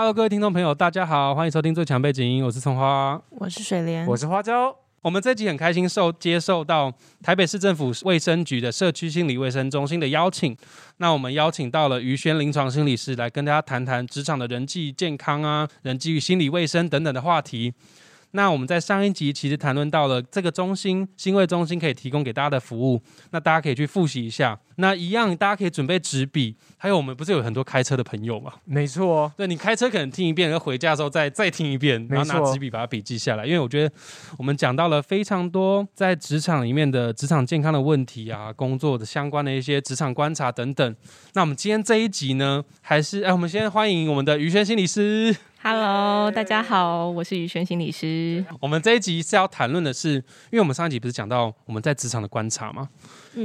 Hello，各位听众朋友，大家好，欢迎收听最强背景音，我是葱花。我是水莲，我是花椒。我们这集很开心受接受到台北市政府卫生局的社区心理卫生中心的邀请，那我们邀请到了于轩临床心理师来跟大家谈谈职场的人际健康啊、人际心理卫生等等的话题。那我们在上一集其实谈论到了这个中心新卫中心可以提供给大家的服务，那大家可以去复习一下。那一样，大家可以准备纸笔，还有我们不是有很多开车的朋友吗？没错，对你开车可能听一遍，然后回家的时候再再听一遍，然后拿纸笔把它笔记下来。因为我觉得我们讲到了非常多在职场里面的职场健康的问题啊，工作的相关的一些职场观察等等。那我们今天这一集呢，还是哎，我们先欢迎我们的于轩心理师。Hello，大家好，我是宇轩心理师。我们这一集是要谈论的是，因为我们上一集不是讲到我们在职场的观察吗？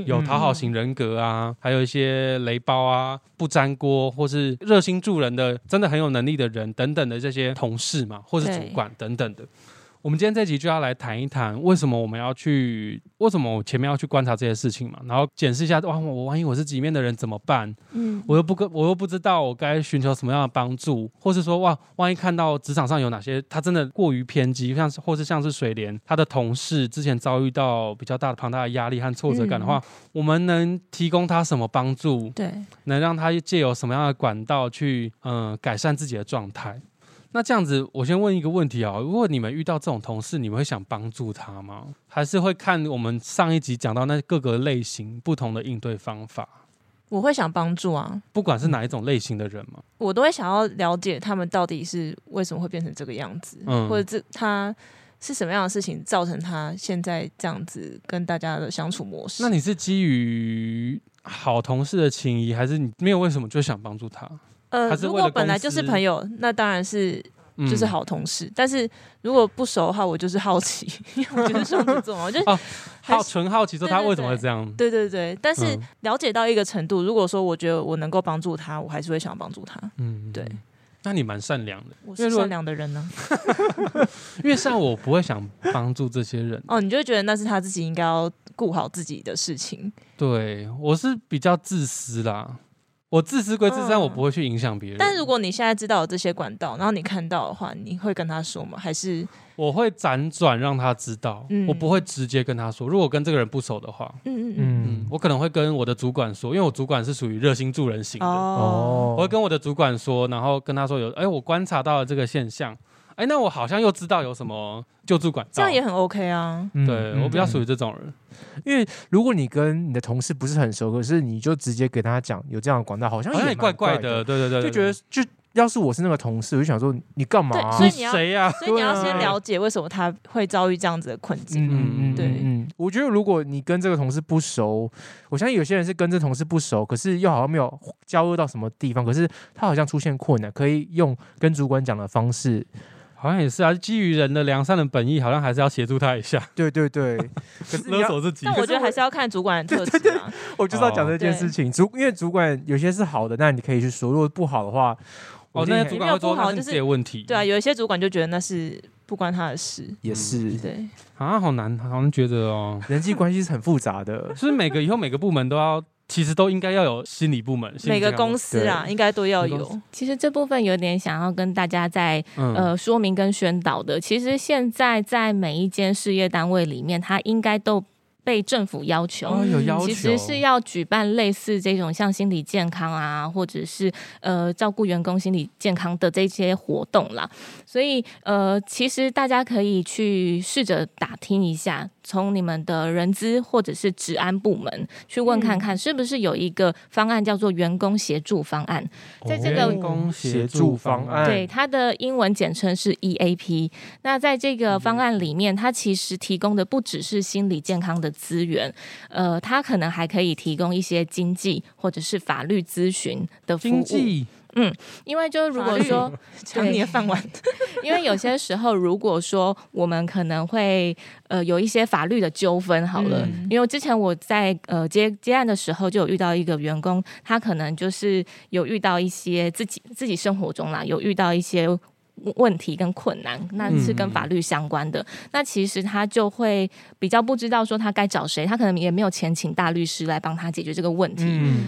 有讨好型人格啊，还有一些雷包啊、不粘锅或是热心助人的、真的很有能力的人等等的这些同事嘛，或是主管等等的。我们今天这集就要来谈一谈，为什么我们要去，为什么我前面要去观察这些事情嘛，然后检视一下，哇，我万一我是里面的人怎么办？嗯，我又不跟，我又不知道我该寻求什么样的帮助，或是说，哇，万一看到职场上有哪些他真的过于偏激，像是或是像是水莲他的同事之前遭遇到比较大的庞大的压力和挫折感的话，我们能提供他什么帮助？对，能让他借由什么样的管道去，嗯，改善自己的状态？那这样子，我先问一个问题啊，如果你们遇到这种同事，你们会想帮助他吗？还是会看我们上一集讲到那各个类型不同的应对方法？我会想帮助啊，不管是哪一种类型的人嘛，我都会想要了解他们到底是为什么会变成这个样子，嗯，或者这他是什么样的事情造成他现在这样子跟大家的相处模式？那你是基于好同事的情谊，还是你没有为什么就想帮助他？呃，如果本来就是朋友，那当然是就是好同事。但是如果不熟的话，我就是好奇，因为我觉得双子座嘛，我就好纯好奇，说他为什么会这样。对对对，但是了解到一个程度，如果说我觉得我能够帮助他，我还是会想帮助他。嗯，对。那你蛮善良的，我是善良的人呢。因为像我不会想帮助这些人。哦，你就觉得那是他自己应该要顾好自己的事情。对我是比较自私啦。我自私归自私，但我不会去影响别人。但如果你现在知道有这些管道，然后你看到的话，你会跟他说吗？还是我会辗转让他知道？我不会直接跟他说。如果跟这个人不熟的话，嗯嗯嗯，我可能会跟我的主管说，因为我主管是属于热心助人型的哦。我会跟我的主管说，然后跟他说有，哎，我观察到了这个现象。哎，那我好像又知道有什么救助管道，这样也很 OK 啊。对我比较属于这种人，因为如果你跟你的同事不是很熟，可是你就直接给他讲有这样的管道，好像也怪怪的。对对对，就觉得就要是我是那个同事，我就想说你干嘛？所以你要谁呀？所以你要先了解为什么他会遭遇这样子的困境。嗯嗯，对，嗯，我觉得如果你跟这个同事不熟，我相信有些人是跟这同事不熟，可是又好像没有交恶到什么地方，可是他好像出现困难，可以用跟主管讲的方式。好像也是啊，基于人的良善的本意，好像还是要协助他一下。对对对，可是勒索自己。但我觉得还是要看主管的特质啊。我就是要讲这件事情，主因为主管有些是好的，那你可以去说；如果不好的话，哦，那主管会说那是些问题。对啊，有一些主管就觉得那是不关他的事。也是对啊，好难，好像觉得哦，人际关系是很复杂的，是每个以后每个部门都要。其实都应该要有心理部门，每个公司啊，应该都要有。其实这部分有点想要跟大家在呃说明跟宣导的。其实现在在每一间事业单位里面，它应该都。被政府要求，有要求，其实是要举办类似这种像心理健康啊，或者是呃照顾员工心理健康的这些活动啦。所以呃，其实大家可以去试着打听一下，从你们的人资或者是治安部门去问看看，是不是有一个方案叫做员工协助方案。在这个员工协助方案，对它的英文简称是 EAP。那在这个方案里面，它其实提供的不只是心理健康的。资源，呃，他可能还可以提供一些经济或者是法律咨询的服务。嗯，因为就如果说抢你的饭碗，因为有些时候，如果说我们可能会呃有一些法律的纠纷，好了，因为之前我在呃接接案的时候，就有遇到一个员工，他可能就是有遇到一些自己自己生活中啦，有遇到一些。问题跟困难，那是跟法律相关的。那其实他就会比较不知道说他该找谁，他可能也没有钱请大律师来帮他解决这个问题。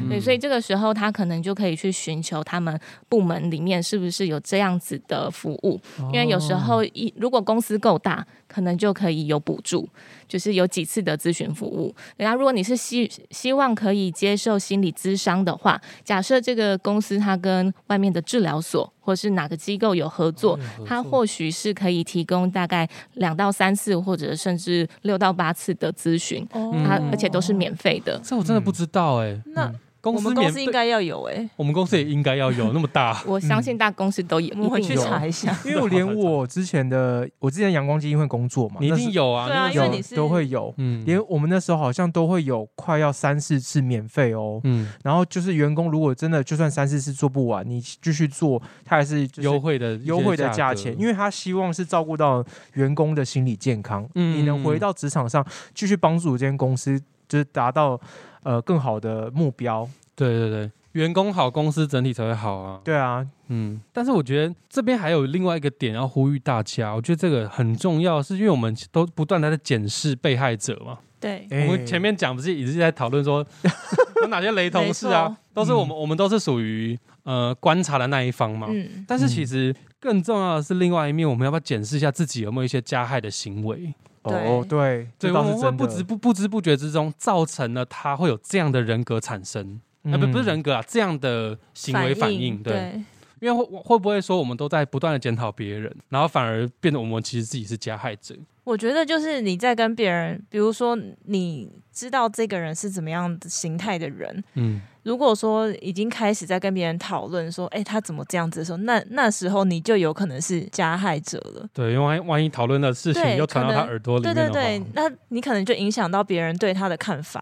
对，所以这个时候他可能就可以去寻求他们部门里面是不是有这样子的服务，因为有时候一如果公司够大，可能就可以有补助。就是有几次的咨询服务，然后如果你是希希望可以接受心理咨商的话，假设这个公司它跟外面的治疗所或是哪个机构有合作，它或许是可以提供大概两到三次或者甚至六到八次的咨询，它而且都是免费的。这我真的不知道哎。那我们公司应该要有哎，我们公司也应该要有 那么大。我相信大公司都有，我会去查一下。因为我连我之前的，我之前阳光基金会工作嘛，你一定有啊，对啊，因为你是都会有，嗯，连我们那时候好像都会有快要三四次免费哦，嗯，然后就是员工如果真的就算三四次做不完，你继续做，他还是优惠的优惠的价钱，因为他希望是照顾到员工的心理健康，嗯，你能回到职场上继续帮助这间公司，就是达到呃更好的目标。对对对，员工好，公司整体才会好啊。对啊，嗯，但是我觉得这边还有另外一个点要呼吁大家，我觉得这个很重要，是因为我们都不断的在检视被害者嘛。对，我们前面讲不是一直在讨论说 有哪些雷同事啊，都是我们我们都是属于呃观察的那一方嘛。嗯，但是其实更重要的是另外一面，我们要不要检视一下自己有没有一些加害的行为？哦，对，对，我们会不知不不知不觉之中造成了他会有这样的人格产生。啊，不不是人格啊，这样的行为反应，对，因为会会不会说我们都在不断的检讨别人，然后反而变得我们其实自己是加害者？我觉得就是你在跟别人，比如说你知道这个人是怎么样的形态的人，嗯，如果说已经开始在跟别人讨论说，哎，他怎么这样子的时候，那那时候你就有可能是加害者了。对，因为万一讨论的事情又传到他耳朵里面对对对，那你可能就影响到别人对他的看法。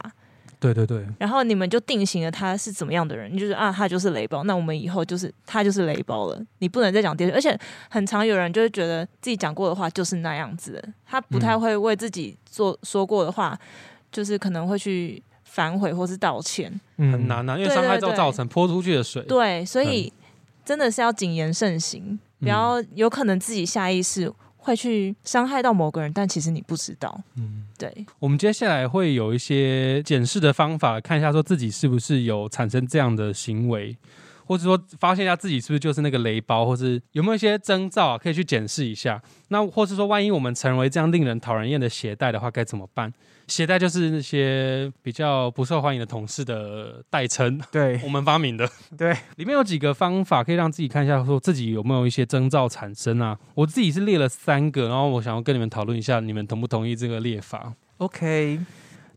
对对对，然后你们就定型了他是怎么样的人，你就是啊，他就是雷包，那我们以后就是他就是雷包了，你不能再讲第二而且很常有人就会觉得自己讲过的话就是那样子，他不太会为自己做说过的话，就是可能会去反悔或是道歉，很难啊，因为伤害之后造成泼出去的水，对，所以真的是要谨言慎行，不要有可能自己下意识。会去伤害到某个人，但其实你不知道。嗯，对。我们接下来会有一些检视的方法，看一下说自己是不是有产生这样的行为，或者说发现一下自己是不是就是那个雷包，或是有没有一些征兆啊，可以去检视一下。那或是说，万一我们成为这样令人讨人厌的携带的话，该怎么办？携带就是那些比较不受欢迎的同事的代称，对 我们发明的。对，里面有几个方法可以让自己看一下，说自己有没有一些征兆产生啊？我自己是列了三个，然后我想要跟你们讨论一下，你们同不同意这个列法？OK，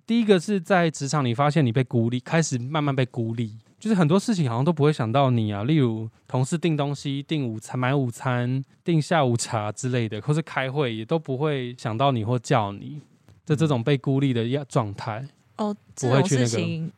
第一个是在职场，你发现你被孤立，开始慢慢被孤立，就是很多事情好像都不会想到你啊，例如同事订东西、订午餐、买午餐、订下午茶之类的，或是开会也都不会想到你或叫你。就这种被孤立的样状态哦，这种事情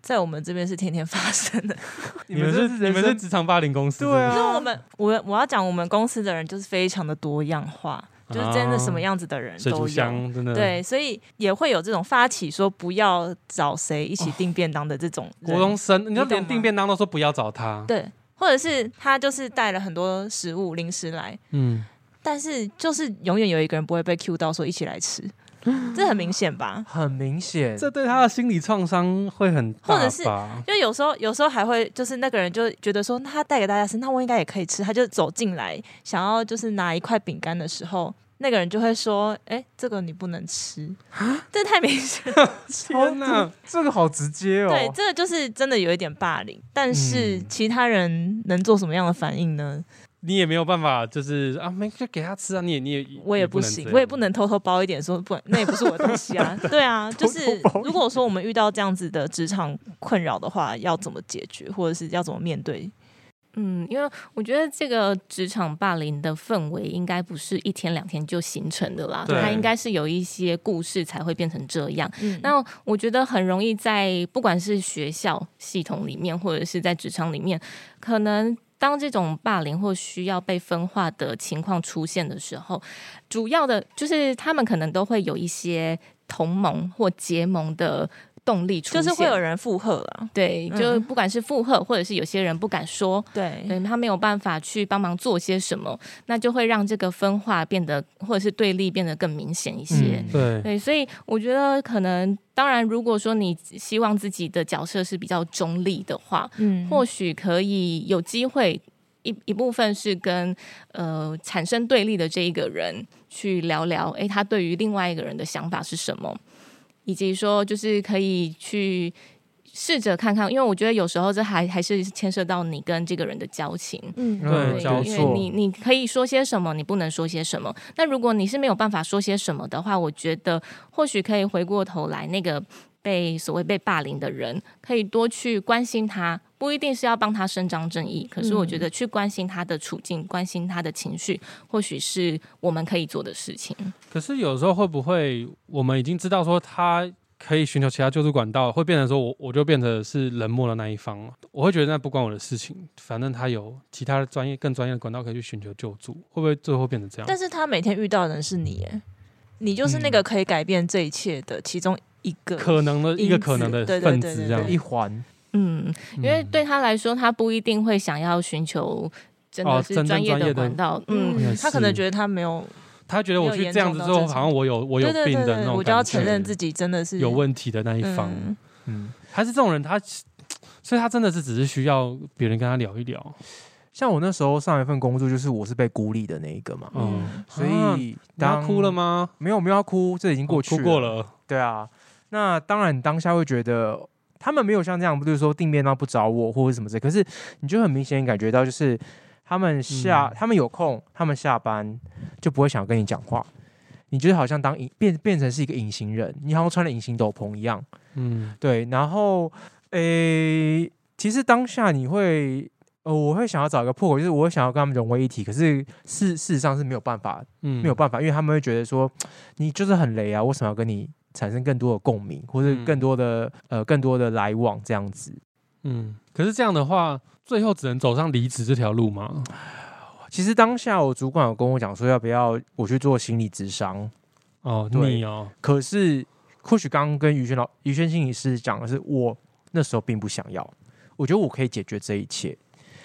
在我们这边是天天发生的。你们是你们是职场霸凌公司？对啊，我们我我要讲我们公司的人就是非常的多样化，就是真的什么样子的人都有，真的。对，所以也会有这种发起说不要找谁一起订便当的这种国中生，你就连订便当都说不要找他，对，或者是他就是带了很多食物零食来，嗯，但是就是永远有一个人不会被 Q 到说一起来吃。这很明显吧？很明显，这对他的心理创伤会很大。或者是，就有时候，有时候还会，就是那个人就觉得说，他带给大家吃，那我应该也可以吃。他就走进来，想要就是拿一块饼干的时候，那个人就会说：“哎，这个你不能吃。”这太明显了！天哪，这个好直接哦。对，这个就是真的有一点霸凌。但是其他人能做什么样的反应呢？你也没有办法，就是啊，没就给他吃啊，你也你也我也不行，我也不能偷偷包一点，说不，那也不是我的东西啊。对啊，就是如果说我们遇到这样子的职场困扰的话，要怎么解决，或者是要怎么面对？嗯，因为我觉得这个职场霸凌的氛围应该不是一天两天就形成的啦，它应该是有一些故事才会变成这样。那我觉得很容易在不管是学校系统里面，或者是在职场里面，可能。当这种霸凌或需要被分化的情况出现的时候，主要的就是他们可能都会有一些同盟或结盟的动力出现，就是会有人附和了。对，嗯。就不管是附和，或者是有些人不敢说，对，对他没有办法去帮忙做些什么，那就会让这个分化变得或者是对立变得更明显一些。嗯。对，对，所以我觉得可能，当然，如果说你希望自己的角色是比较中立的话，嗯。或许可以有机会一一部分是跟呃产生对立的这一个人去聊聊，诶，他对于另外一个人的想法是什么，以及说就是可以去。试着看看，因为我觉得有时候这还还是牵涉到你跟这个人的交情，嗯对因为你你可以说些什么，你不能说些什么。那如果你是没有办法说些什么的话，我觉得或许可以回过头来，那个被所谓被霸凌的人，可以多去关心他，不一定是要帮他伸张正义，可是我觉得去关心他的处境，关心他的情绪，或许是我们可以做的事情。可是有时候会不会，我们已经知道说他可以寻求其他救助管道，会变成说我我就变成是冷漠的那一方了。我会觉得那不关我的事情，反正他有其他的专业、更专业的管道可以去寻求救助，会不会最后变成这样？但是他每天遇到的人是你，耶，你就是那个可以改变这一切的其中一个。可能的一个可能的分子，这样一环，嗯，因为对他来说，他不一定会想要寻求真的是专业的管道。嗯，他可能觉得他没有，他觉得我去这样子之后，好像我有我有病的那种我就要承认自己真的是有问题的那一方，嗯。嗯，还是这种人他，所以他真的是只是需要别人跟他聊一聊，像我那时候上一份工作，就是我是被孤立的那一个嘛，嗯，嗯，所啊以他当哭了吗？没有没有要哭，这已经过去哭过，了，对啊，那当然你当下会觉得他们没有像这样，不就是说定面到不找我或者什么之类，可是你就很明显感觉到，就是他们下、嗯。他们有空，他们下班就不会想跟你讲话，你觉得好像当隐变变成是一个隐形人，你好像穿了隐形斗篷一样，嗯。对，然后诶、其实当下你会。呃，我会想要找一个破口，就是我想要跟他们融为一体，可是事事实上是没有办法嗯。没有办法，因为他们会觉得说你就是很雷啊，为什么要跟你产生更多的共鸣，或者嗯。更多的、呃更多的来往这样子？嗯，可是这样的话，最后只能走上离职这条路吗？其实当下我主管有跟我讲说要不要我去做心理咨商，哦，对。你哦，可是或许刚刚跟于轩老于轩心理师讲的是我那时候并不想要，我觉得我可以解决这一切，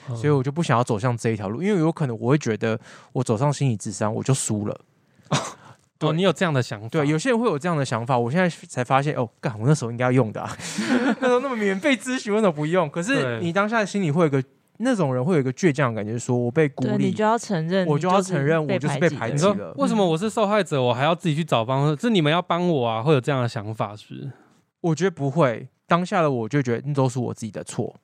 哦。所以我就不想要走向这一条路，因为有可能我会觉得我走上心理智商我就输了。哦，你有这样的想法？对，有些人会有这样的想法，我现在才发现，哦，干，我那时候应该要用的、啊，那时候那么免费咨询，为什么不用？可是你当下心里会有一个那种人会有一个倔强的感觉，说我被孤立你就，要承认，我就要承认我就是被排挤了为什么我是受害者，我还要自己去找方式？是你们要帮我啊？会有这样的想法是不是？我觉得不会，当下的我就觉得那都是我自己的错，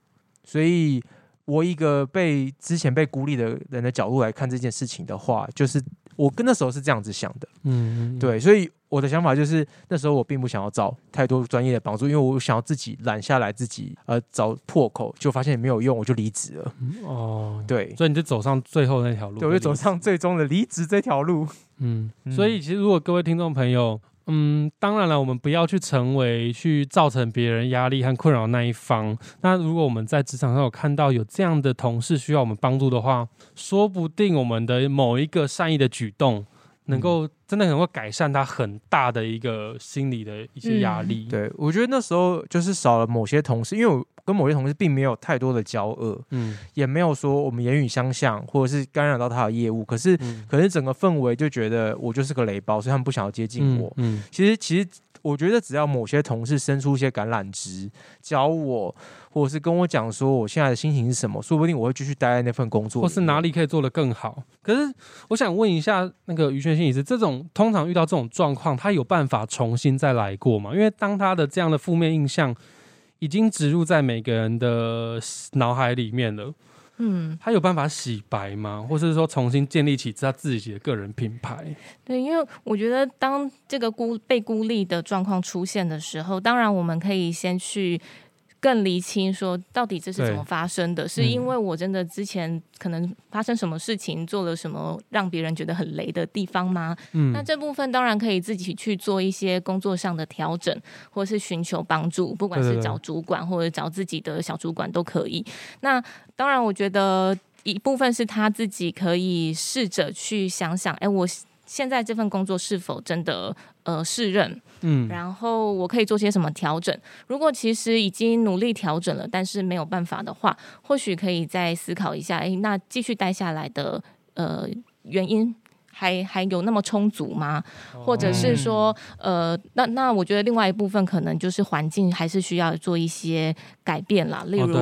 所以我一个被之前被孤立的人的角度来看这件事情的话，就是我跟那时候是这样子想的，嗯，对，所以我的想法就是那时候我并不想要找太多专业的帮助，因为我想要自己揽下来，自己呃找破口，就发现没有用，我就离职了。嗯哦，对，所以你就走上最后那条路，对，我就走上最终的离职这条路。嗯，嗯所以其实如果各位听众朋友，嗯，当然了，我们不要去成为去造成别人压力和困扰那一方。那如果我们在职场上有看到有这样的同事需要我们帮助的话，说不定我们的某一个善意的举动，能够真的能够改善他很大的一个心理的一些压力。对，我觉得那时候就是少了某些同事，因为我跟某些同事并没有太多的交恶，嗯也没有说我们言语相向，或者是干扰到他的业务。可是，嗯，可是整个氛围就觉得我就是个雷包，所以他们不想要接近我。嗯，其实，其实我觉得只要某些同事伸出一些橄榄枝，教我，或者是跟我讲说我现在的心情是什么，说不定我会继续待在那份工作，或是哪？里可以做得更好。可是我想问一下，那个于轩心理师，这种通常遇到这种状况，他有办法重新再来过吗？因为当他的这样的负面印象已经植入在每个人的脑海里面了，嗯，他有办法洗白吗？或是说重新建立起他自己的个人品牌？对，因为我觉得当这个孤被孤立的状况出现的时候，当然我们可以先去更厘清说，到底这是怎么发生的？是嗯因为我真的之前可能发生什么事情，做了什么让别人觉得很雷的地方吗？嗯那这部分当然可以自己去做一些工作上的调整，或是寻求帮助，不管是找主管或者找自己的小主管都可以。那当然，我觉得一部分是他自己可以试着去想想，哎，我。现在这份工作是否真的呃适任，嗯，然后我可以做些什么调整。如果其实已经努力调整了，但是没有办法的话，或许可以再思考一下，诶，那继续待下来的呃原因。还还有那么充足吗？或者是说，呃，那那我觉得另外一部分可能就是环境还是需要做一些改变啦。例如，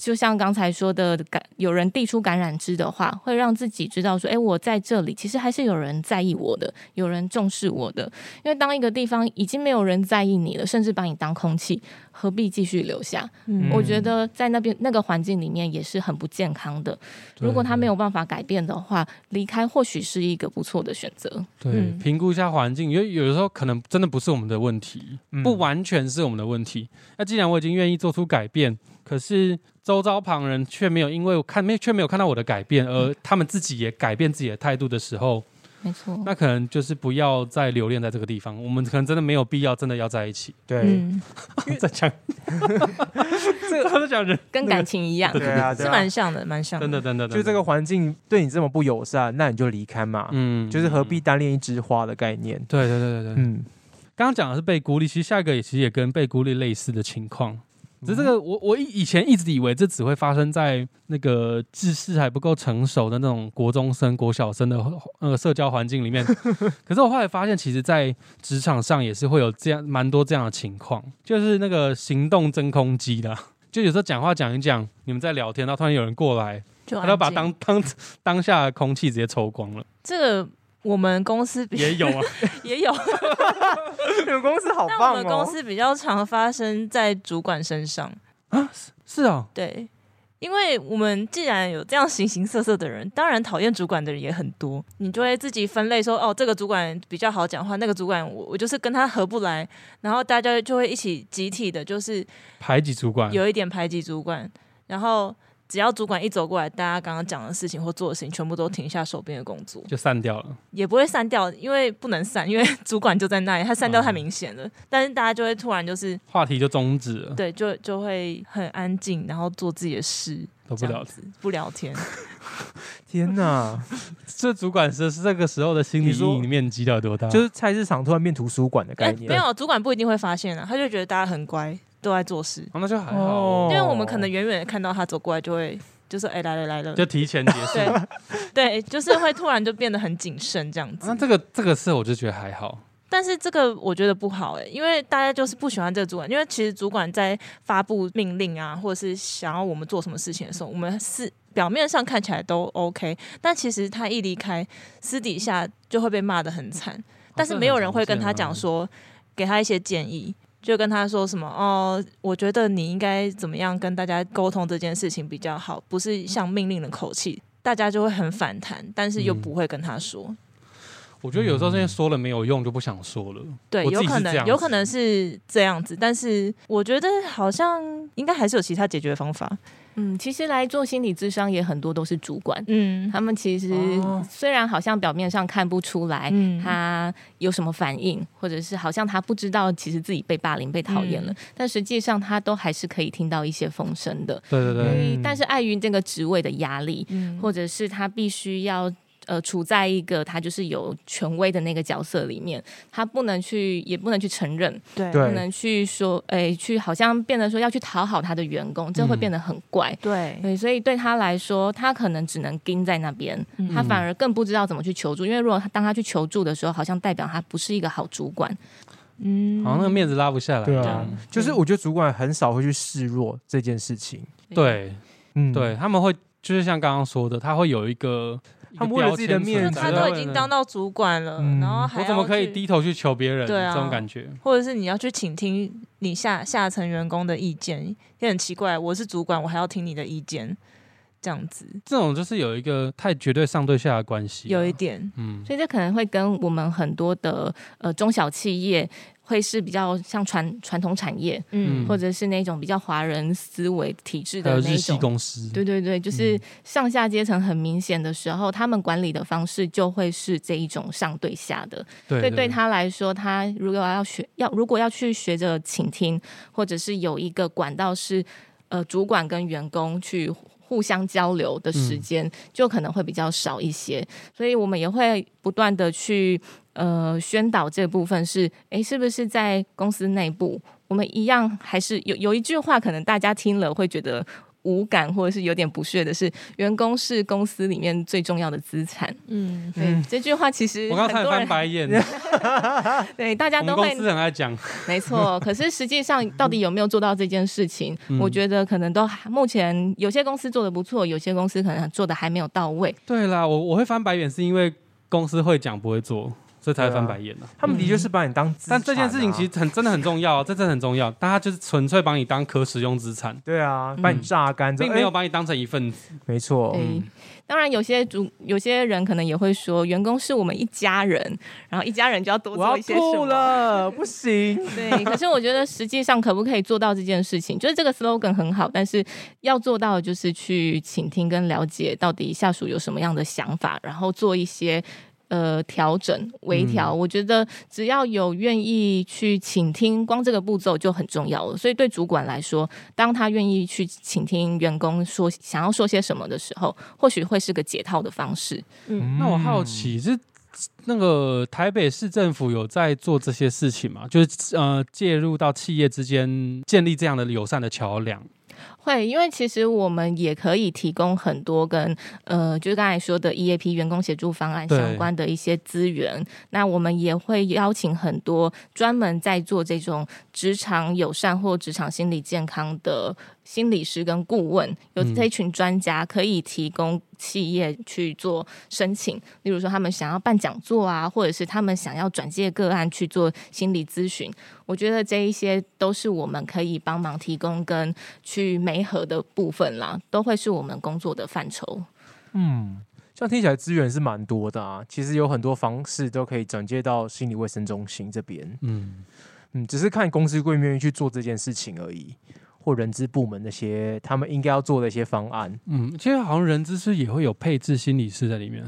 就像刚才说的，感有人递出感染枝的话，会让自己知道说，哎，我在这里其实还是有人在意我的，有人重视我的。因为当一个地方已经没有人在意你了，甚至把你当空气。何必继续留下？我觉得在那边那个环境里面也是很不健康的。如果他没有办法改变的话，离开或许是一个不错的选择。对，评估一下环境，因为有的时候可能真的不是我们的问题，不完全是我们的问题。那既然我已经愿意做出改变，可是周遭旁人却没有因为看没却没有看到我的改变，而他们自己也改变自己的态度的时候。没错，那可能就是不要再留恋在这个地方。我们可能真的没有必要，真的要在一起。对，在讲这 个，他在讲人跟感情一样，对啊，是蛮像的，蛮像的。真的，真的，就这个环境对你这么不友善，那你就离开嘛。嗯，就是何必单恋一枝花的概念。对，对，对，对，对。嗯，刚刚讲的是被孤立，其实下一个也其实也跟被孤立类似的情况。只这个，我我以以前一直以为这只会发生在那个知识还不够成熟的那种国中生、国小生的那个社交环境里面。可是我后来发现，其实，在职场上也是会有这样蛮多这样的情况，就是那个行动真空机的，就有时候讲话讲一讲，你们在聊天，然后突然有人过来，他就把当当当下的空气直接抽光了。这个。我们公司也有啊，也有。你们公司好棒哦！我们公司比较常发生在主管身上啊，是啊，对，因为我们既然有这样形形色色的人，当然讨厌主管的人也很多。你就会自己分类说，哦，这个主管比较好讲话，那个主管我我就是跟他合不来，然后大家就会一起集体的，就是排挤主管，有一点排挤主管，然后。只要主管一走过来，大家刚刚讲的事情或做的事情，全部都停下手边的工作，就散掉了。也不会散掉，因为不能散，因为主管就在那里，他散掉太明显了。但是大家就会突然就是话题就终止了，对，就就会很安静，然后做自己的事，都不聊不聊天。天哪，这主管是是这个时候的心理阴影面积到多大？就是菜市场突然变图书馆的概念。没有，主管不一定会发现啊，他就觉得大家很乖。都在做事，那就还好，因为我们可能远远的看到他走过来，就会就是：“哎，来了来了。”就提前结束。对，就是会突然就变得很谨慎这样子。那这个这个事，我就觉得还好。但是这个我觉得不好哎，因为大家就是不喜欢这个主管，因为其实主管在发布命令啊，或者是想要我们做什么事情的时候，我们是表面上看起来都 OK，但其实他一离开，私底下就会被骂的很惨。但是没有人会跟他讲说，给他一些建议。就跟他说什么哦，我觉得你应该怎么样跟大家沟通这件事情比较好，不是像命令的口气，大家就会很反弹，但是又不会跟他说。我觉得有时候这些说了没有用，就不想说了。对，有可能有可能是这样子，但是我觉得好像应该还是有其他解决方法。嗯，其实来做心理咨商也很多都是主管，嗯，他们其实虽然好像表面上看不出来他有什么反应，或者是好像他不知道其实自己被霸凌、被讨厌了，但实际上他都还是可以听到一些风声的。对对对。但是碍于这个职位的压力，或者是他必须要。呃，处在一个他就是有权威的那个角色里面，他不能去，也不能去承认，对，不能去说，哎，去好像变得说要去讨好他的员工，这会变得很怪，对，对，所以对他来说，他可能只能盯在那边，他反而更不知道怎么去求助，因为如果他当他去求助的时候，好像代表他不是一个好主管，嗯，好像那个面子拉不下来，对啊，就是我觉得主管很少会去示弱这件事情，对，嗯，对他们会就是像刚刚说的，他会有一个。他为了自己的面子，他都已经当到主管了，然后还我怎么可以低头去求别人？对啊，这种感觉，或者是你要去倾听你下下层员工的意见，也很奇怪。我是主管，我还要听你的意见，这样子，这种就是有一个太绝对上对下的关系，有一点，嗯，所以这可能会跟我们很多的呃中小企业。会是比较像传传统产业，嗯，或者是那种比较华人思维体制的那种。公司，对对对，就是上下阶层很明显的时候，他们管理的方式就会是这一种上对下的。对，对他来说，他如果要学要如果要去学着倾听，或者是有一个管道是呃主管跟员工去。互相交流的时间就可能会比较少一些，所以我们也会不断的去呃宣导这部分是，诶，是不是在公司内部，我们一样还是有有一句话，可能大家听了会觉得。无感或者是有点不屑的是，员工是公司里面最重要的资产。嗯，对，这句话其实我刚才翻白眼。对，大家都会公司很爱讲，没错。可是实际上到底有没有做到这件事情？我觉得可能都目前有些公司做的不错，有些公司可能做的还没有到位。对啦，我我会翻白眼是因为公司会讲不会做。所以才会翻白眼呢。他们的确是把你当，但这件事情其实很真的很重要，这真的很重要。但他就是纯粹把你当可使用资产。对啊，把你榨干，并没有把你当成一份子。没错。当然，有些主有些人可能也会说，员工是我们一家人，然后一家人就要多做一些什么了，不行。对，可是我觉得实际上可不可以做到这件事情，就是这个 slogan 很好，但是要做到就是去倾听跟了解到底下属有什么样的想法，然后做一些。呃，调整、微调，我觉得只要有愿意去倾听，光这个步骤就很重要了。所以对主管来说，当他愿意去倾听员工说想要说些什么的时候，或许会是个解套的方式。嗯，那我好奇，是那个台北市政府有在做这些事情吗？就是呃，介入到企业之间，建立这样的友善的桥梁。会，因为其实我们也可以提供很多跟呃，就是刚才说的 EAP 员工协助方案相关的一些资源。那我们也会邀请很多专门在做这种职场友善或职场心理健康的。心理师跟顾问有这一群专家可以提供企业去做申请，例如说他们想要办讲座啊，或者是他们想要转介个案去做心理咨询，我觉得这一些都是我们可以帮忙提供跟去媒合的部分啦，都会是我们工作的范畴。嗯，这样听起来资源是蛮多的啊，其实有很多方式都可以转接到心理卫生中心这边。嗯嗯，只是看公司愿不愿意去做这件事情而已。或人资部门那些他们应该要做的一些方案，嗯，其实好像人资是也会有配置心理师在里面，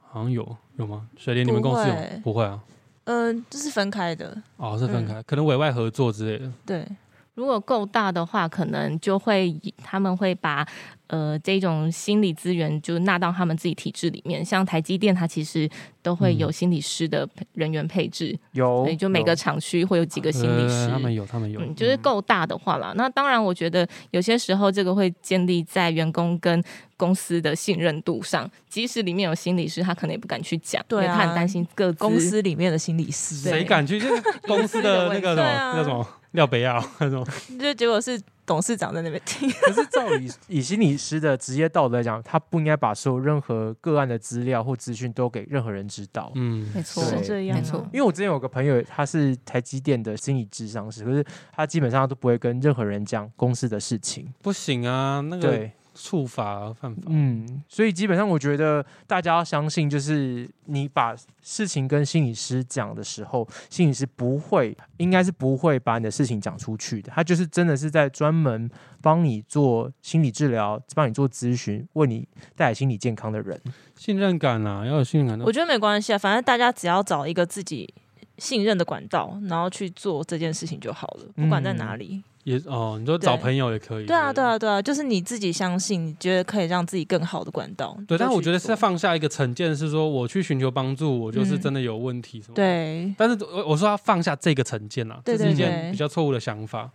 好像有有吗？水莲，你们公司有不会啊？嗯，这是分开的哦，是分开，可能委外合作之类的。对，如果够大的话，可能就会他们会把。呃，这种心理资源就纳到他们自己体制里面，像台积电，它其实都会有心理师的人员配置，有，就每个厂区会有几个心理师，他们有，他们有，就是够大的话啦。那当然，我觉得有些时候这个会建立在员工跟公司的信任度上，即使里面有心理师，他可能也不敢去讲，对他很担心各公司里面的心理师，谁敢去？就是公司的那个什么那种廖北亚那种，就结果是。董事长在那边听，可是照以以心理师的职业道德来讲，他不应该把所有任何个案的资料或资讯都给任何人知道。嗯，没错，是这样。没错，因为我之前有个朋友，他是台积电的心理智商师，可是他基本上都不会跟任何人讲公司的事情。不行啊，那个对。处罚犯法，嗯，所以基本上我觉得大家要相信，就是你把事情跟心理师讲的时候，心理师不会，应该是不会把你的事情讲出去的。他就是真的是在专门帮你做心理治疗，帮你做咨询，为你带来心理健康的人。信任感啊，要有信任感。我觉得没关系啊，反正大家只要找一个自己信任的管道，然后去做这件事情就好了，不管在哪里。也哦，你说找朋友也可以。对啊，对啊，对啊，就是你自己相信，你觉得可以让自己更好的管道。对，但是我觉得是放下一个成见，是说我去寻求帮助，我就是真的有问题什么。对。但是我我说要放下这个成见啊，这是一件比较错误的想法。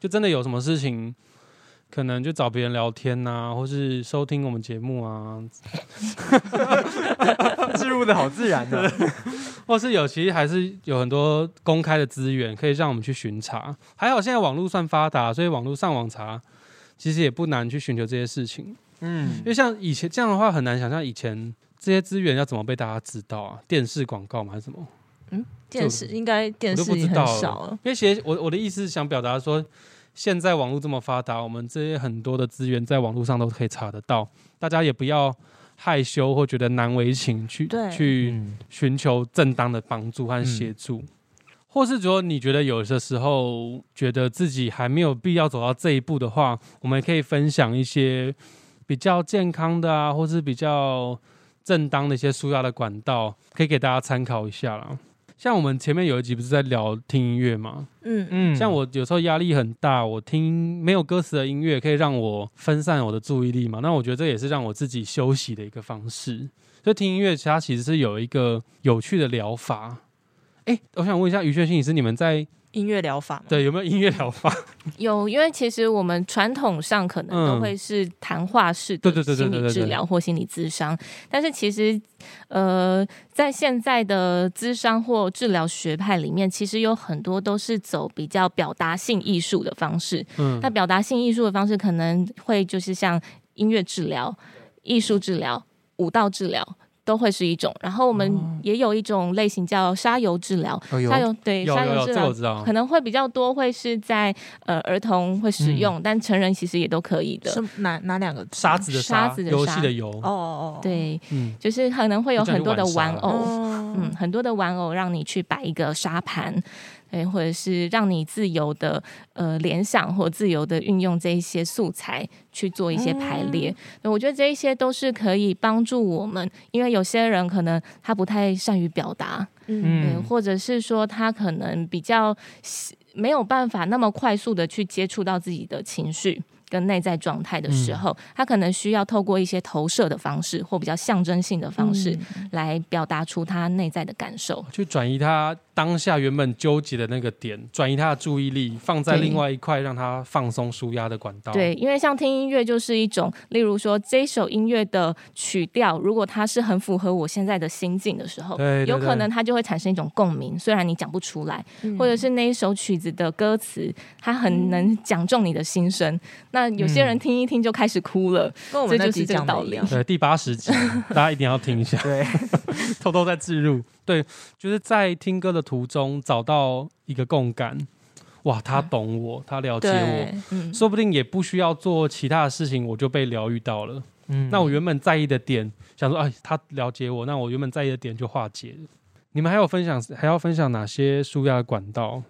就真的有什么事情，可能就找别人聊天呐，或是收听我们节目啊。置入的好自然的。或是有，其实还是有很多公开的资源可以让我们去巡查。还好现在网络算发达，所以网络上网查其实也不难去寻求这些事情。嗯，因为像以前这样的话，很难想象以前这些资源要怎么被大家知道啊？电视广告吗？还是什么？嗯，电视应该电视很少了。因为其实我我的意思是想表达说，现在网络这么发达，我们这些很多的资源在网络上都可以查得到，大家也不要。害羞或觉得难为情，去去寻求正当的帮助和协助，或是说你觉得有的时候觉得自己还没有必要走到这一步的话，我们可以分享一些比较健康的啊，或是比较正当的一些舒压的管道，可以给大家参考一下啦。像我们前面有一集不是在聊听音乐吗？嗯嗯像我有时候压力很大，我听没有歌词的音乐可以让我分散我的注意力嘛。那我觉得这也是让我自己休息的一个方式。所以听音乐，它其实是有一个有趣的疗法。哎，我想问一下于轩心理师，你们在音乐疗法嘛，对有没有音乐疗法？有，因为其实我们传统上可能嗯都会是谈话式对对对对的心对对对理治疗或心理咨商，但是其实呃，在现在的咨商或治疗学派里面，其实有很多都是走比较表达性艺术的方式。嗯那表达性艺术的方式可能会就是像音乐治疗、艺术治疗、舞蹈治疗。都会是一种，然后我们也有一种类型叫沙游治疗，哦沙游对沙游治疗可。能会比较多，会是在呃儿童会使用，但成人其实也都可以的。是哪哪两个？沙子的沙，子的沙。游戏的游。哦哦哦，对，嗯，就是可能会有很多的玩偶，哦，嗯，很多的玩偶让你去摆一个沙盘，对，或者是让你自由的呃联想或自由的运用这一些素材去做一些排列。那我觉得这一些都是可以帮助我们，因为有些人可能他不太善于表达，嗯或者是说他可能比较没有办法那么快速的去接触到自己的情绪。跟内在状态的时候，他可能需要透过一些投射的方式，或比较象征性的方式，来表达出他内在的感受。去转移他当下原本纠结的那个点，转移他的注意力，放在另外一块让他放松舒压的管道。对，因为像听音乐就是一种，例如说这首音乐的曲调，如果它是很符合我现在的心境的时候，对对有可能它就会产生一种共鸣，虽然你讲不出来，或者是那一首曲子的歌词，它很能讲中你的心声。那有些人听一听就开始哭了，跟我们这就是这个道理。对，第八十集 大家一定要听一下，对，偷偷在置入。对，就是在听歌的途中找到一个共感，哇，他懂我，他了解我，嗯，说不定也不需要做其他的事情，我就被疗愈到了。嗯那我原本在意的点，想说，哎，他了解我，那我原本在意的点就化解了。你们还有分享，还要分享哪些舒压管道？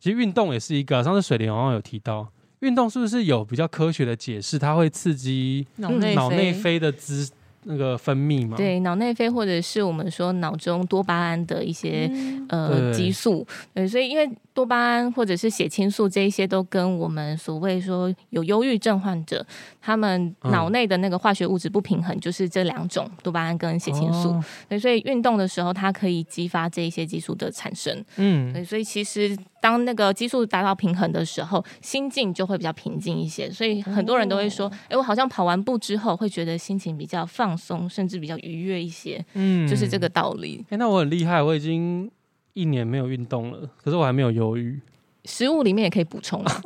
其实运动也是一个啊，上次水莲好像有提到，运动是不是有比较科学的解释？它会刺激脑内脑内啡的滋那个分泌嘛？对，脑内啡或者是我们说脑中多巴胺的一些、呃激素，对，所以因为多巴胺或者是血清素这一些都跟我们所谓说有忧郁症患者，他们嗯脑内的那个化学物质不平衡，就是这两种多巴胺跟血清素。哦对，所以运动的时候，它可以激发这一些激素的产生。嗯对，所以其实当那个激素达到平衡的时候，心境就会比较平静一些。所以很多人都会说，哎、我好像跑完步之后会觉得心情比较放松，甚至比较愉悦一些，嗯就是这个道理。哎、那我很厉害，我已经一年没有运动了，可是我还没有忧郁，食物里面也可以补充啊，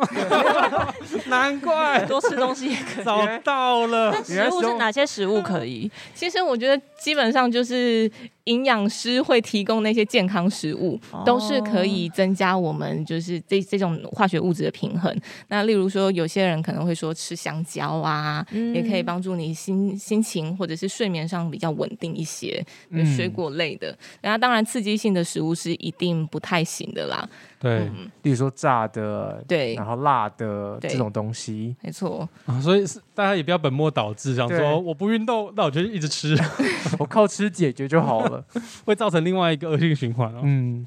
难怪多吃东西也可以。找到了。食物是哪些食物可以？其实我觉得基本上就是营养师会提供那些健康食物，哦都是可以增加我们就是这这种化学物质的平衡。那例如说，有些人可能会说吃香蕉啊，也可以帮助你心心情或者是睡眠上比较稳定一些。嗯水果类的，然后当然刺激性的食物是一定不太行的啦。对、例如说炸的，对。然后辣的对。这种东西，没错，啊，所以是大家也不要本末倒置，想对。说我不运动，那我就一直吃，我靠吃解决就好了。会造成另外一个恶性循环哦。嗯，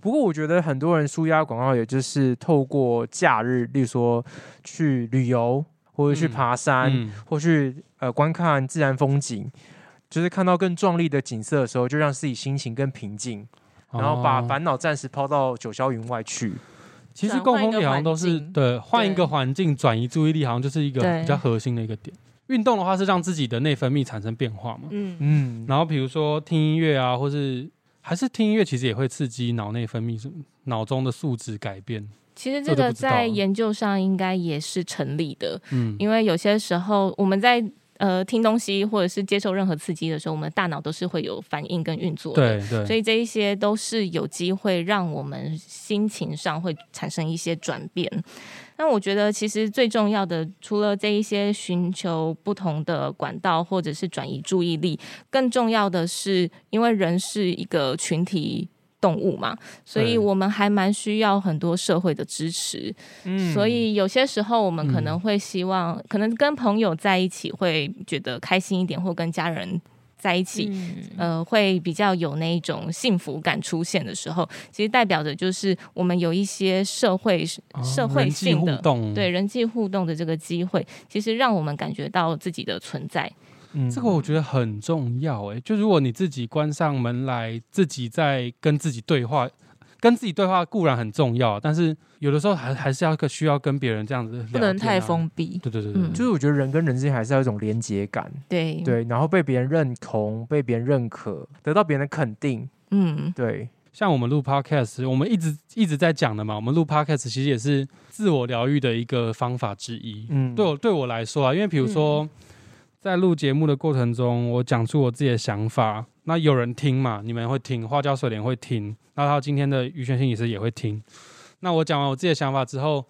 不过我觉得很多人舒压广告，也就是透过假日，例如说去旅游，或者去嗯爬山，嗯，或去呃观看自然风景，就是看到更壮丽的景色的时候，就让自己心情更平静，然后把哦烦恼暂时抛到九霄云外去。其实共同点好像都是转换一个环境对换一个环境转移注意力，好像就是一个比较核心的一个点。运动的话是让自己的内分泌产生变化嘛，嗯，嗯，然后比如说听音乐啊，或是还是听音乐，其实也会刺激脑内分泌什么脑中的素质改变。其实这个在研究上应该也是成立的。嗯，因为有些时候我们在呃听东西或者是接受任何刺激的时候，我们大脑都是会有反应跟运作的。对对，所以这一些都是有机会让我们心情上会产生一些转变。那我觉得其实最重要的，除了这一些寻求不同的管道或者是转移注意力，更重要的是，因为人是一个群体。动物嘛，所以我们还蛮需要很多社会的支持。嗯所以有些时候我们可能会希望，可能跟朋友在一起会觉得开心一点，或跟家人在一起，嗯呃，会比较有那一种幸福感出现的时候，其实代表着就是我们有一些社会哦社会性的互动，对人际互动的这个机会，其实让我们感觉到自己的存在。嗯。这个我觉得很重要哎，就如果你自己关上门来，自己在跟自己对话，跟自己对话固然很重要，但是有的时候还还是要个需要跟别人这样子啊、不能太封闭。对对对对，嗯。就是我觉得人跟人之间还是要有一种连接感，对，对，然后被别人认同，被别人认可，得到别人的肯定，嗯，对，像我们录 podcast，我们一直一直在讲的嘛，我们录 podcast 其实也是自我疗愈的一个方法之一。嗯，对我对我来说啊，因为比如说、在录节目的过程中，我讲出我自己的想法，那有人听嘛，你们会听，花椒水莲会听，那他今天的于轩心理师也会听。那我讲完我自己的想法之后，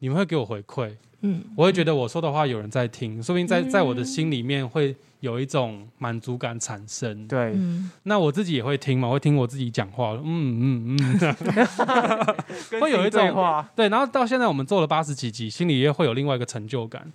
你们会给我回馈，嗯，我会觉得我说的话有人在听，说不定在嗯在我的心里面会有一种满足感产生。对，嗯，那我自己也会听嘛，我会听我自己讲话，嗯嗯嗯，会有一种对。然后到现在我们做了八十几集，心里也会有另外一个成就感。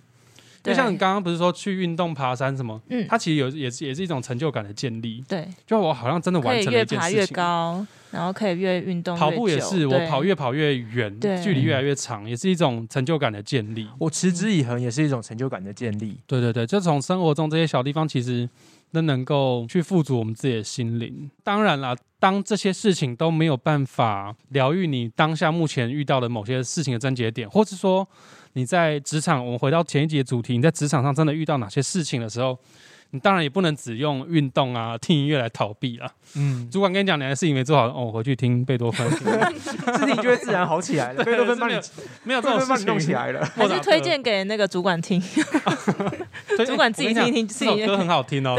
就像你刚刚不是说去运动、爬山什么，嗯，它其实有也是也是一种成就感的建立。对，就我好像真的完成了越爬越一件事情。高，然后可以越运动越跑步也是，我跑越跑越远，距离越来越长，也是一种成就感的建立。我持之以恒也是一种成就感的建立。对对对，就从生活中这些小地方，其实都能够去富足我们自己的心灵。当然啦，当这些事情都没有办法疗愈你当下目前遇到的某些事情的症结点，或是说你在职场，我们回到前一集的主题，你在职场上真的遇到哪些事情的时候，你当然也不能只用运动啊、听音乐来逃避啊。嗯，主管跟你讲哪件事情没做好，哦，我回去听贝多芬，事情就会自然好起来了。贝多芬帮你，没有这种事情弄起来了。还是推荐给那个主管听。对主管自己听一听自己这首歌很好听哦，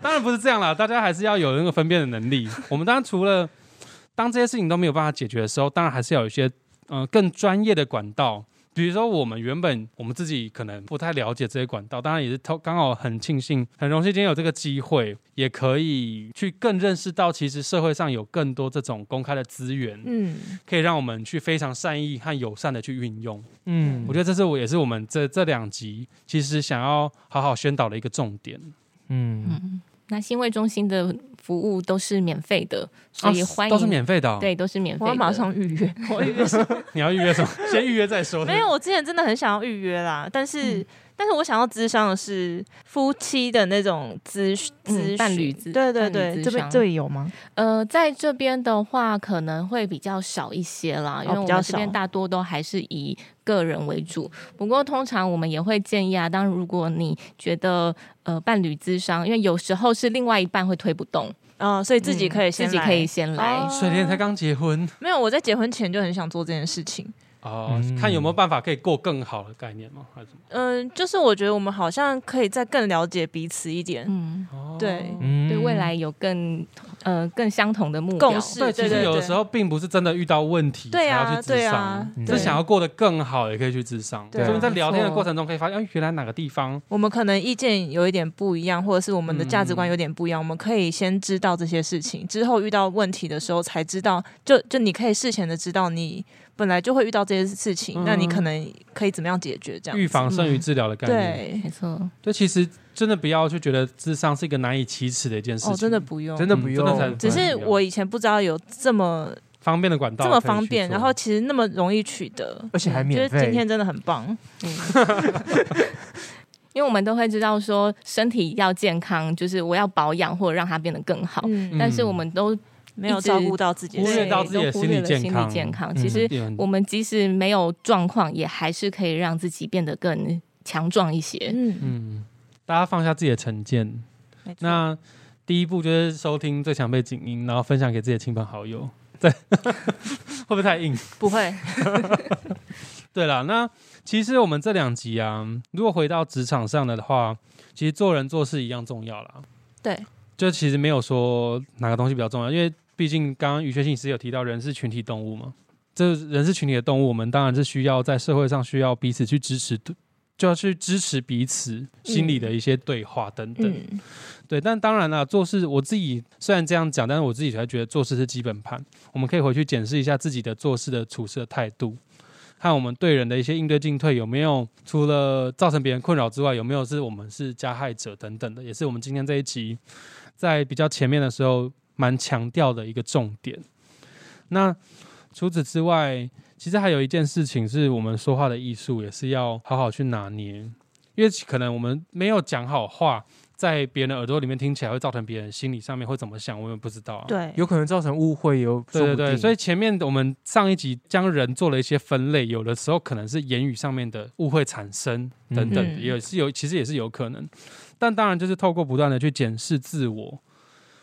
当然不是这样啦，大家还是要有那个分辨的能力。我们当然除了当这些事情都没有办法解决的时候，当然还是要有一些嗯、呃更专业的管道。比如说，我们原本我们自己可能不太了解这些管道，当然也是偷刚好很庆幸、很荣幸今天有这个机会，也可以去更认识到，其实社会上有更多这种公开的资源，嗯，可以让我们去非常善意和友善的去运用。嗯我觉得这是我也是我们这这两集其实想要好好宣导的一个重点。嗯，嗯，那新卫中心的服务都是免费的，所以哦欢迎、都是免费的、哦，，对，都是免费。我要马上预约。我预约？你要预约什么？先预约再说。没有，我之前真的很想要预约啦，但是、但是我想要咨商的是夫妻的那种咨咨询伴侣咨对对对，这边这里有吗？呃，在这边的话，可能会比较少一些啦，因为我们这边大多都还是以个人为主。不过，通常我们也会建议啊，当如果你觉得呃伴侣咨商，因为有时候是另外一半会推不动，哦，所以自己可以嗯先来、自己可以先来。哦水莲才刚结婚没有，我在结婚前就很想做这件事情。哦，嗯看有没有办法可以过更好的概念吗？还是什么？嗯，就是我觉得我们好像可以再更了解彼此一点。嗯，哦对嗯对未来有更呃更相同的目标共识对，其实有的时候并不是真的遇到问题才对啊要去对啊智商，嗯是想要过得更好也可以去智商。对啊所以在聊天的过程中可以发现，哎，原来哪个地方我们可能意见有一点不一样，或者是我们的价值观有点不一样，我们可以先知道这些事情，之后遇到问题的时候才知道，就就你可以事前的知道你本来就会遇到这些事情，嗯那你可能可以怎么样解决这样预防胜于治疗的概念。对。没错，对，其实真的不要就觉得智商是一个难以启齿的一件事情。哦，真的不用，真的不用。只是我以前不知道有这么方便的管道这么方便，然后其实那么容易取得，而且还嗯免费就是今天真的很棒，嗯。因为我们都会知道说身体要健康，就是我要保养或者让它变得更好。嗯，但是我们都没有照顾到自己的忽略身体，到自己的心心理健康健康。嗯其实我们即使没有状况，也还是可以让自己变得更强壮一些。嗯，嗯，大家放下自己的成见。那第一步就是收听最强背景音，然后分享给自己的亲朋好友。对，会不会太硬？不会，对了，那其实我们这两集啊，如果回到职场上的话，其实做人做事一样重要啦。对，就其实没有说哪个东西比较重要，因为毕竟刚刚于学信师有提到，人是群体动物嘛。这人是群体的动物，我们当然是需要在社会上需要彼此去支持，就要去支持彼此心理的一些对话等等。嗯，对，但当然了，做事我自己虽然这样讲，但是我自己才觉得做事是基本盘，我们可以回去检视一下自己的做事的处事的态度。看我们对人的一些应对进退有没有除了造成别人困扰之外，有没有是我们是加害者等等的，也是我们今天这一集在比较前面的时候蛮强调的一个重点。那除此之外，其实还有一件事情是我们说话的艺术，也是要好好去拿捏，因为可能我们没有讲好话。在别人的耳朵里面听起来会造成别人心理上面会怎么想，我们不知道。对，有可能造成误会，有对对对。所以前面我们上一集将人做了一些分类，有的时候可能是言语上面的误会产生等等，也是有，其实也是有可能。但当然就是透过不断的去检视自我，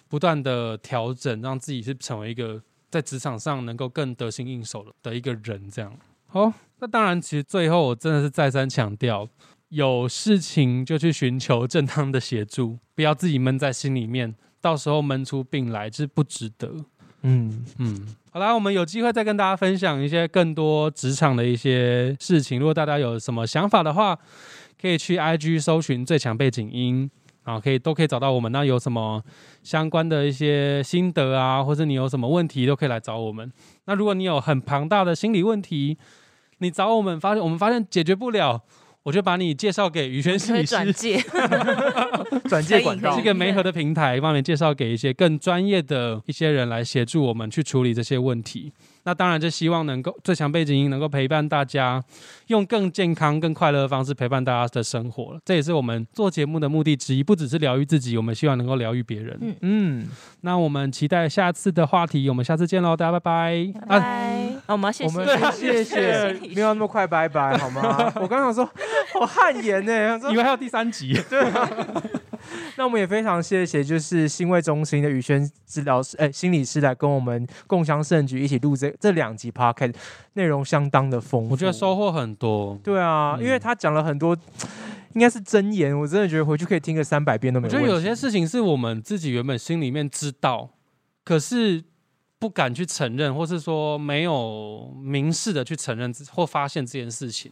不断的调整，让自己是成为一个在职场上能够更得心应手的一个人。这样好，那当然，其实最后我真的是再三强调。有事情就去寻求正当的协助，不要自己闷在心里面，到时候闷出病来是不值得。嗯嗯，好啦，我们有机会再跟大家分享一些更多职场的一些事情。如果大家有什么想法的话，可以去 IG 搜寻最强背景音，然后可以都可以找到我们。那有什么相关的一些心得啊，或者你有什么问题，都可以来找我们。那如果你有很庞大的心理问题，你找我们，发现我们发现解决不了。我就把你介绍给宇轩心理师，转介，转介管道，是一个媒合的平台，帮你介绍给一些更专业的一些人来协助我们去处理这些问题。那当然就希望能够最强背景音能够陪伴大家，用更健康、更快乐的方式陪伴大家的生活了。这也是我们做节目的目的之一，不只是疗愈自己，我们希望能够疗愈别人。嗯嗯，那我们期待下次的话题，我们下次见喽，大家拜拜。拜拜。那我们谢谢，谢谢，没有那么快拜拜好吗？我刚想说，好汗颜呢，以为还有第三集。对。那我们也非常谢谢，就是心卫中心的宇轩治疗师，哎，心理师来跟我们共襄盛举，一起录这这两集 podcast，内容相当的丰富，我觉得收获很多。对啊，因为他讲了很多，应该是真言，我真的觉得回去可以听个三百遍都没。我觉得有些事情是我们自己原本心里面知道，可是不敢去承认，或是说没有明示的去承认或发现这件事情，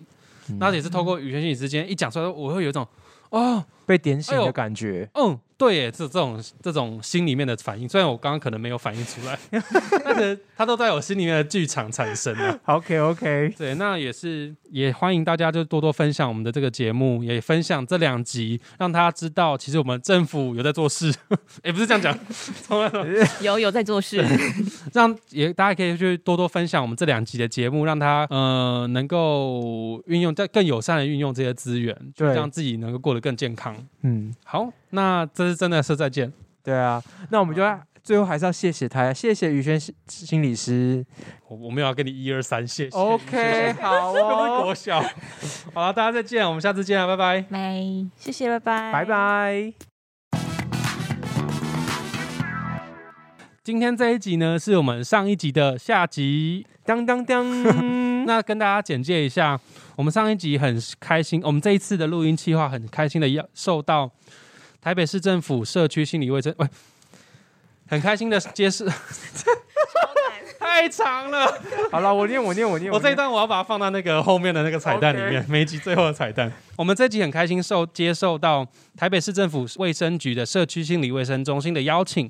那也是透过宇轩心理之间一讲出来，我会有一种。哦，被点醒的感觉。嗯，对，耶，这这种这种心里面的反应，虽然我刚刚可能没有反应出来，但是它都在我心里面的剧场产生了。OK OK，对，那也是也欢迎大家就多多分享我们的这个节目，也分享这两集，让大家知道其实我们政府有在做事。也不是这样讲，有有在做事，让也大家可以去多多分享我们这两集的节目，让他呃能够运用在更友善的运用这些资源，就让自己能够过得更健康。嗯，好，那这是真的是再见。对啊，那我们就最后还是要谢谢他，谢谢宇轩心理师。我我们要跟你一二三，谢谢。OK，好哦。国小，好了，大家再见，我们下次见啊，拜拜。拜，谢谢，拜拜，拜拜。今天这一集呢，是我们上一集的下集。当当当，那跟大家简介一下，我们上一集很开心，我们这一次的录音计划很开心的要受到台北市政府社区心理卫生，喂，很开心的揭示。太长了，好了，我念我念我念，我这一段我要把它放到那个后面的那个彩蛋里面，每一集最后的彩蛋。我们这集很开心受接受到台北市政府卫生局的社区心理卫生中心的邀请。